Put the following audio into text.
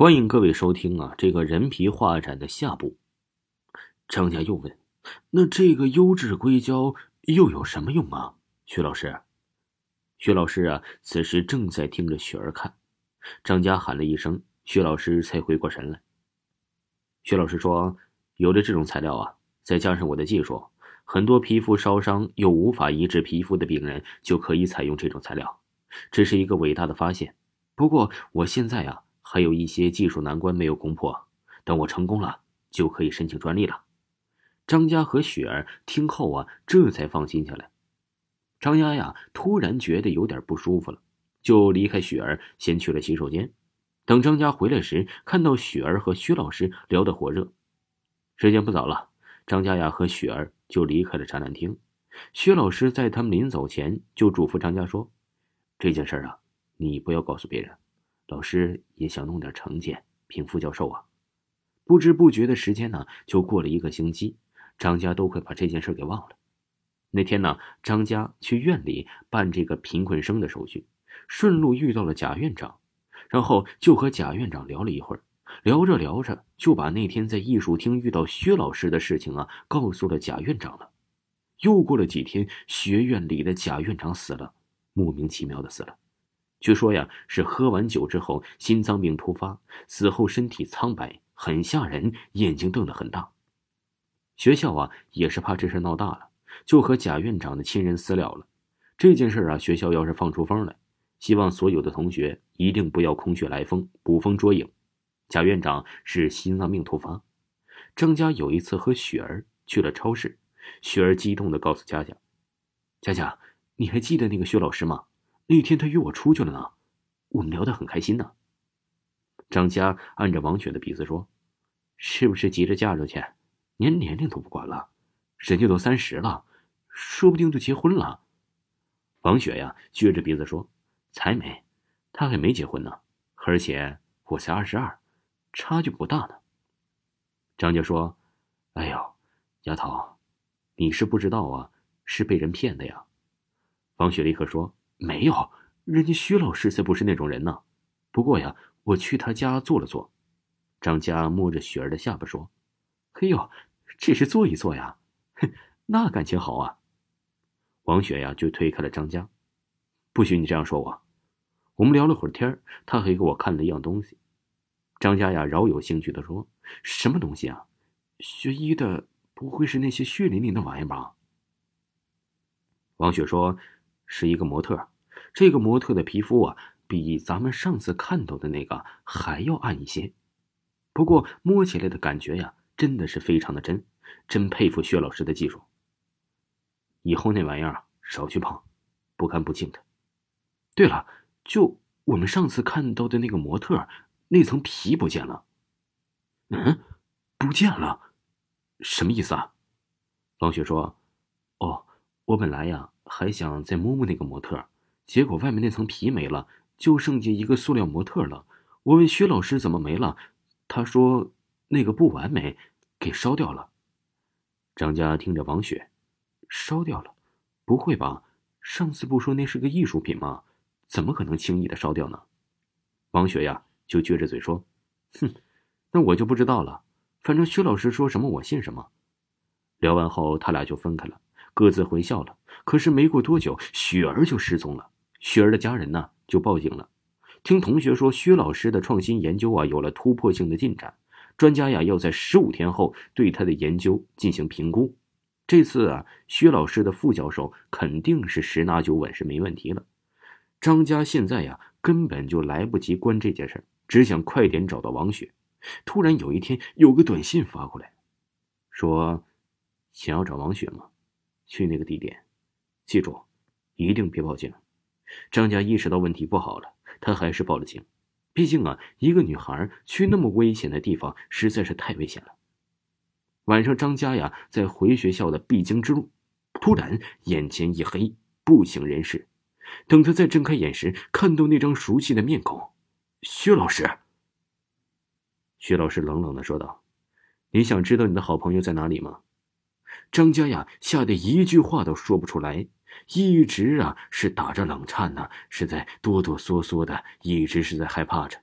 欢迎各位收听啊，这个人皮画展的下部。张家又问：“那这个优质硅胶又有什么用啊？”徐老师，徐老师啊，此时正在听着雪儿看。张家喊了一声，徐老师才回过神来。徐老师说：“有了这种材料啊，再加上我的技术，很多皮肤烧伤又无法移植皮肤的病人就可以采用这种材料，这是一个伟大的发现。不过我现在啊。”还有一些技术难关没有攻破，等我成功了就可以申请专利了。张家和雪儿听后啊，这才放心下来。张丫呀，突然觉得有点不舒服了，就离开雪儿，先去了洗手间。等张家回来时，看到雪儿和薛老师聊得火热。时间不早了，张家呀和雪儿就离开了展览厅。薛老师在他们临走前就嘱咐张家说：“这件事啊，你不要告诉别人。”老师也想弄点成绩，评副教授啊。不知不觉的时间呢，就过了一个星期，张家都快把这件事给忘了。那天呢，张家去院里办这个贫困生的手续，顺路遇到了贾院长，然后就和贾院长聊了一会儿，聊着聊着就把那天在艺术厅遇到薛老师的事情啊告诉了贾院长了。又过了几天，学院里的贾院长死了，莫名其妙的死了。据说呀，是喝完酒之后心脏病突发，死后身体苍白，很吓人，眼睛瞪得很大。学校啊，也是怕这事闹大了，就和贾院长的亲人私了了。这件事啊，学校要是放出风来，希望所有的同学一定不要空穴来风，捕风捉影。贾院长是心脏病突发。张家有一次和雪儿去了超市，雪儿激动的告诉佳佳：“佳佳，你还记得那个薛老师吗？”那天他约我出去了呢，我们聊得很开心呢。张佳按着王雪的鼻子说：“是不是急着嫁出去，连年龄都不管了？人家都三十了，说不定就结婚了。”王雪呀，撅着鼻子说：“才没，他还没结婚呢，而且我才二十二，差距不大呢。”张家说：“哎呦，丫头，你是不知道啊，是被人骗的呀。”王雪立刻说。没有，人家薛老师才不是那种人呢。不过呀，我去他家坐了坐。张家摸着雪儿的下巴说：“嘿呦，这是坐一坐呀，哼，那感情好啊。”王雪呀就推开了张家，不许你这样说我。我们聊了会儿天他还给我看了一样东西。张家呀饶有兴趣的说：“什么东西啊？学医的不会是那些血淋淋的玩意吧？”王雪说：“是一个模特。”这个模特的皮肤啊，比咱们上次看到的那个还要暗一些，不过摸起来的感觉呀，真的是非常的真，真佩服薛老师的技术。以后那玩意儿少去碰，不干不净的。对了，就我们上次看到的那个模特，那层皮不见了。嗯，不见了，什么意思啊？王雪说：“哦，我本来呀还想再摸摸那个模特。”结果外面那层皮没了，就剩下一个塑料模特了。我问薛老师怎么没了，他说那个不完美，给烧掉了。张家听着王雪，烧掉了？不会吧？上次不说那是个艺术品吗？怎么可能轻易的烧掉呢？王雪呀，就撅着嘴说：“哼，那我就不知道了。反正薛老师说什么我信什么。”聊完后，他俩就分开了，各自回校了。可是没过多久，雪儿就失踪了。雪儿的家人呢就报警了，听同学说薛老师的创新研究啊有了突破性的进展，专家呀要在十五天后对他的研究进行评估。这次啊，薛老师的副教授肯定是十拿九稳是没问题了。张家现在呀根本就来不及关这件事只想快点找到王雪。突然有一天有个短信发过来，说想要找王雪吗？去那个地点，记住，一定别报警。张家意识到问题不好了，他还是报了警。毕竟啊，一个女孩去那么危险的地方实在是太危险了。晚上，张家呀在回学校的必经之路，突然眼前一黑，不省人事。等他再睁开眼时，看到那张熟悉的面孔，薛老师。薛老师冷冷的说道：“你想知道你的好朋友在哪里吗？”张家呀吓得一句话都说不出来。一直啊是打着冷颤呢，是在哆哆嗦嗦的，一直是在害怕着。